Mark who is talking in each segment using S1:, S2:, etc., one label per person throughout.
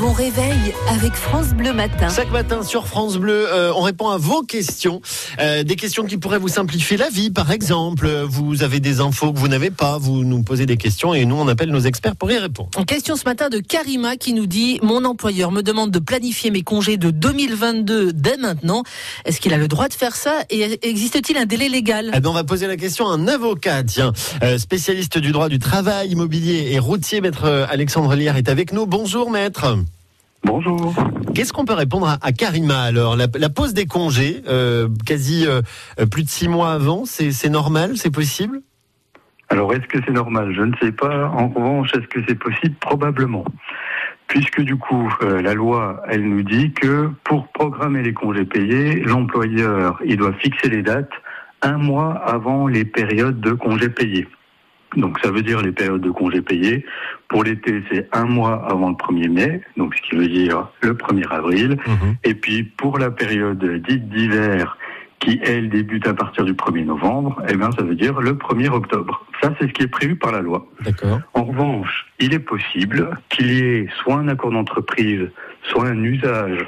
S1: bon réveil avec France Bleu Matin.
S2: Chaque matin sur France Bleu, euh, on répond à vos questions. Euh, des questions qui pourraient vous simplifier la vie, par exemple. Vous avez des infos que vous n'avez pas, vous nous posez des questions et nous, on appelle nos experts pour y répondre.
S1: Question ce matin de Karima qui nous dit Mon employeur me demande de planifier mes congés de 2022 dès maintenant. Est-ce qu'il a le droit de faire ça Et existe-t-il un délai légal?
S2: Eh ben, On va poser la question à un avocat, tiens, euh, spécialiste du droit du travail, immobilier et routier. Maître Alexandre Lière est avec nous. Bonjour, maître.
S3: Bonjour.
S2: Qu'est-ce qu'on peut répondre à, Karima alors? La, pause des congés, euh, quasi euh, plus de six mois avant, c'est normal, c'est possible?
S3: Alors est-ce que c'est normal? Je ne sais pas. En revanche, est-ce que c'est possible? Probablement. Puisque du coup, euh, la loi, elle nous dit que pour programmer les congés payés, l'employeur, il doit fixer les dates un mois avant les périodes de congés payés. Donc ça veut dire les périodes de congés payés. Pour l'été, c'est un mois avant le 1er mai, donc ce qui veut dire le 1er avril. Mhm. Et puis pour la période dite d'hiver, qui elle débute à partir du 1er novembre, eh bien ça veut dire le 1er octobre. Ça c'est ce qui est prévu par la loi. En revanche, il est possible qu'il y ait soit un accord d'entreprise, soit un usage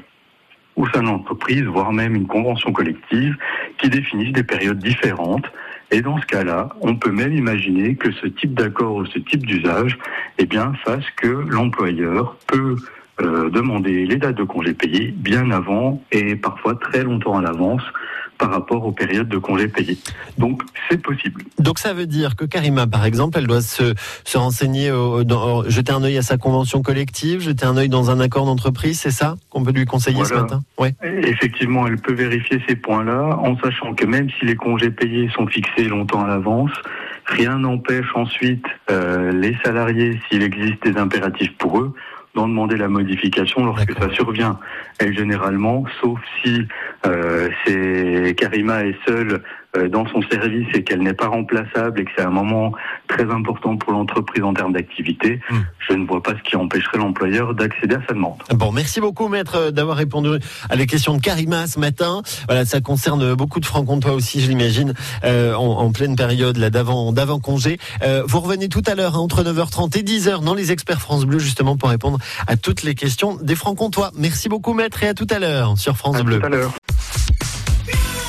S3: au sein de l'entreprise, voire même une convention collective qui définisse des périodes différentes et dans ce cas-là, on peut même imaginer que ce type d'accord ou ce type d'usage, eh bien, fasse que l'employeur peut euh, demander les dates de congés payés bien avant et parfois très longtemps à l'avance par rapport aux périodes de congés payés. Donc c'est possible.
S2: Donc ça veut dire que Karima, par exemple, elle doit se, se renseigner, jeter un œil à sa convention collective, jeter un œil dans un accord d'entreprise, c'est ça qu'on peut lui conseiller ce matin?
S3: Ouais. Effectivement, elle peut vérifier ces points-là en sachant que même si les congés payés sont fixés longtemps à l'avance, rien n'empêche ensuite euh, les salariés, s'il existe des impératifs pour eux, d'en demander la modification lorsque ça survient. Et généralement, sauf si euh, c'est Karima est seule euh, dans son service et qu'elle n'est pas remplaçable et que c'est un moment très important pour l'entreprise en termes d'activité, hmm. je ne vois pas ce qui empêcherait l'employeur d'accéder à sa demande.
S2: Bon, merci beaucoup maître euh, d'avoir répondu à la questions de Karima ce matin. Voilà, ça concerne beaucoup de francs-comtois aussi, je l'imagine, euh, en, en, pleine période là d'avant d'avant congé. Euh, vous revenez tout à l'heure hein, entre 9h30 et 10h dans les experts France Bleu justement pour répondre à toutes les questions des francs-comtois. Merci beaucoup maître et à tout à l'heure sur France
S3: à
S2: Bleu.
S3: Tout à l'heure.